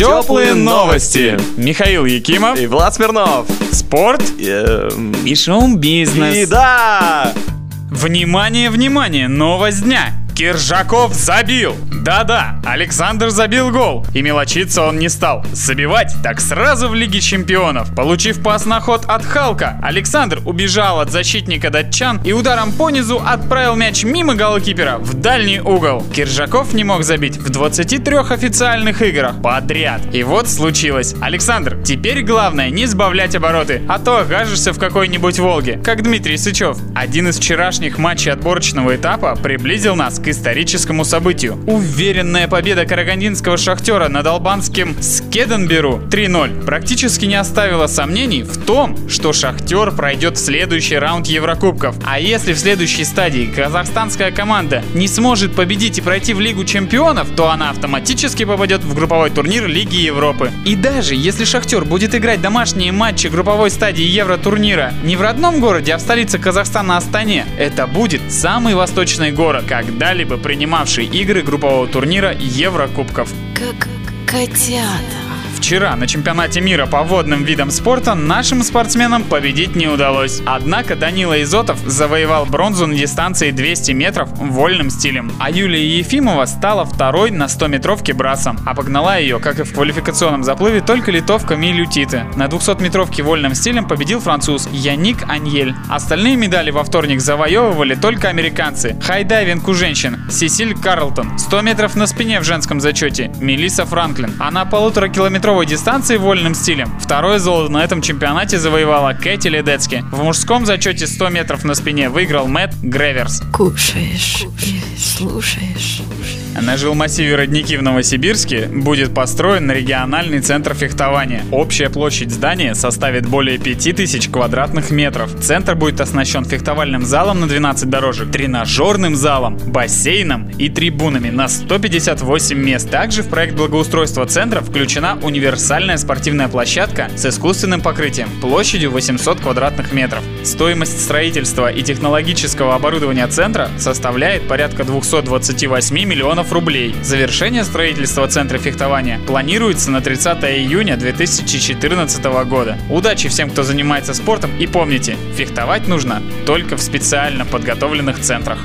Теплые новости. Михаил Якимов. И Влад Смирнов. Спорт. Эм, И шоу-бизнес. И да! Внимание, внимание, новость дня. Киржаков забил! Да-да, Александр забил гол, и мелочиться он не стал. Забивать так сразу в Лиге Чемпионов. Получив пас на ход от Халка, Александр убежал от защитника датчан и ударом по низу отправил мяч мимо голкипера в дальний угол. Киржаков не мог забить в 23 официальных играх подряд. И вот случилось. Александр, теперь главное не сбавлять обороты, а то окажешься в какой-нибудь Волге, как Дмитрий Сычев. Один из вчерашних матчей отборочного этапа приблизил нас к историческому событию. Уверенная победа карагандинского шахтера над албанским Скеденберу 3-0 практически не оставила сомнений в том, что шахтер пройдет в следующий раунд Еврокубков. А если в следующей стадии казахстанская команда не сможет победить и пройти в Лигу чемпионов, то она автоматически попадет в групповой турнир Лиги Европы. И даже если шахтер будет играть домашние матчи групповой стадии Евротурнира не в родном городе, а в столице Казахстана Астане, это будет самый восточный город, когда-либо принимавший игры группового турнира Еврокубков. Как котята. Вчера на чемпионате мира по водным видам спорта нашим спортсменам победить не удалось. Однако Данила Изотов завоевал бронзу на дистанции 200 метров вольным стилем. А Юлия Ефимова стала второй на 100-метровке брасом. А погнала ее, как и в квалификационном заплыве, только литовка Милю. На 200-метровке вольным стилем победил француз Яник Аньель. Остальные медали во вторник завоевывали только американцы. Хайдайвинг у женщин Сесиль Карлтон. 100 метров на спине в женском зачете Мелисса Франклин. А на полутора километровой дистанции вольным стилем второе золото на этом чемпионате завоевала Кэти Ледецки. В мужском зачете 100 метров на спине выиграл Мэтт Греверс. Кушаешь и слушаешь. На жилмассиве Родники в Новосибирске будет построен региональный центр фехтования. Общая площадь здания составит более 5000 квадратных метров. Центр будет оснащен фехтовальным залом на 12 дорожек, тренажерным залом, бассейном и трибунами на 158 мест. Также в проект благоустройства центра включена универсальная спортивная площадка с искусственным покрытием площадью 800 квадратных метров. Стоимость строительства и технологического оборудования центра составляет порядка 228 миллионов рублей. Завершение строительства центра фехтования планируется на 30 июня 2014 года. Удачи всем, кто занимается спортом и помните, фехтовать нужно только в специально подготовленных центрах.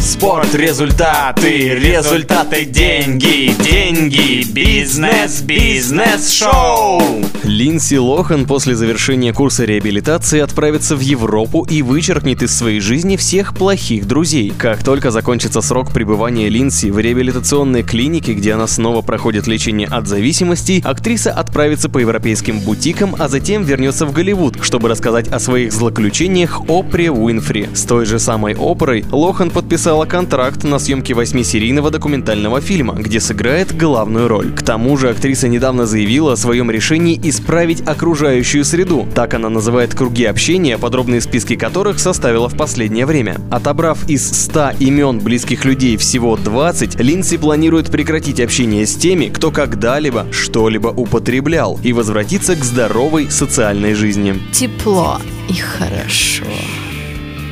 Спорт, результаты, результаты, деньги, деньги, бизнес, бизнес, шоу. Линдси Лохан после завершения курса реабилитации отправится в Европу и вычеркнет из своей жизни всех плохих друзей. Как только закончится срок пребывания Линдси в реабилитационной клинике, где она снова проходит лечение от зависимостей, актриса отправится по европейским бутикам, а затем вернется в Голливуд, чтобы рассказать о своих злоключениях Опре Уинфри. С той же самой Опрой Лохан подписала контракт на съемки восьмисерийного документального фильма, где сыграет главную роль. К тому же актриса недавно заявила о своем решении исправить окружающую среду. Так она называет круги общения, подробные списки которых составила в последнее время. Отобрав из 100 имен близких людей всего 20, Линдси планирует прекратить общение с теми, кто когда-либо что-либо употреблял, и возвратиться к здоровой социальной жизни. Тепло и хорошо.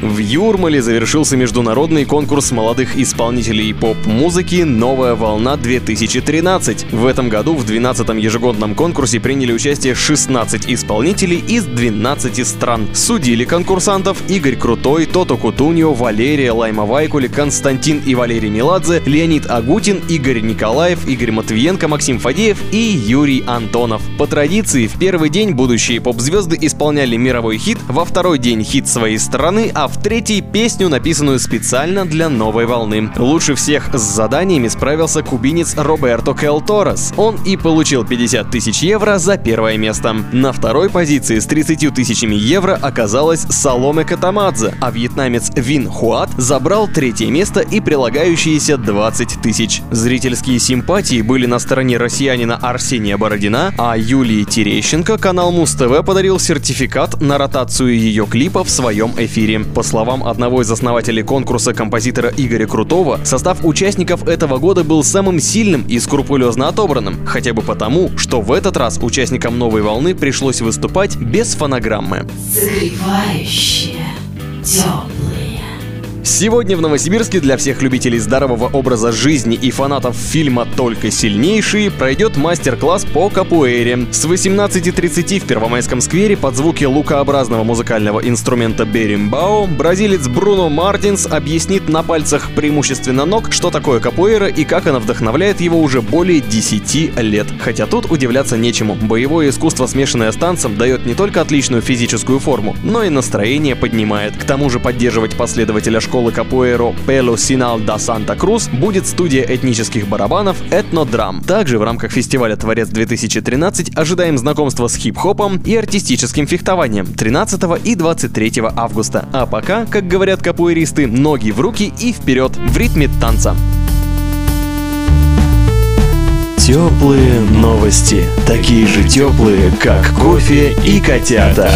В Юрмале завершился международный конкурс молодых исполнителей поп-музыки «Новая волна 2013». В этом году в 12-м ежегодном конкурсе приняли участие 16 исполнителей из 12 стран. Судили конкурсантов Игорь Крутой, Тото Кутуньо, Валерия Лайма Вайкули, Константин и Валерий Меладзе, Леонид Агутин, Игорь Николаев, Игорь Матвиенко, Максим Фадеев и Юрий Антонов. По традиции, в первый день будущие поп-звезды исполняли мировой хит, во второй день хит своей страны, а в третий — песню, написанную специально для новой волны. Лучше всех с заданиями справился кубинец Роберто Кел Торрес. Он и получил 50 тысяч евро за первое место. На второй позиции с 30 тысячами евро оказалась Саломе Катамадзе, а вьетнамец Вин Хуат забрал третье место и прилагающиеся 20 тысяч. Зрительские симпатии были на стороне россиянина Арсения Бородина, а Юлии Терещенко канал Муз-ТВ подарил сертификат на ротацию ее клипа в своем эфире. По словам одного из основателей конкурса композитора Игоря Крутого, состав участников этого года был самым сильным и скрупулезно отобранным, хотя бы потому, что в этот раз участникам новой волны пришлось выступать без фонограммы. Согревающее, теплое. Сегодня в Новосибирске для всех любителей здорового образа жизни и фанатов фильма «Только сильнейшие» пройдет мастер-класс по капуэре. С 18.30 в Первомайском сквере под звуки лукообразного музыкального инструмента беримбао бразилец Бруно Мартинс объяснит на пальцах преимущественно ног, что такое капуэра и как она вдохновляет его уже более 10 лет. Хотя тут удивляться нечему. Боевое искусство, смешанное с танцем, дает не только отличную физическую форму, но и настроение поднимает. К тому же поддерживать последователя школы капуэро Пело Синал да Санта Крус будет студия этнических барабанов Этнодрам. Также в рамках фестиваля Творец 2013 ожидаем знакомства с хип-хопом и артистическим фехтованием 13 и 23 августа. А пока, как говорят капуэристы, ноги в руки и вперед в ритме танца. Теплые новости. Такие же теплые, как кофе и котята.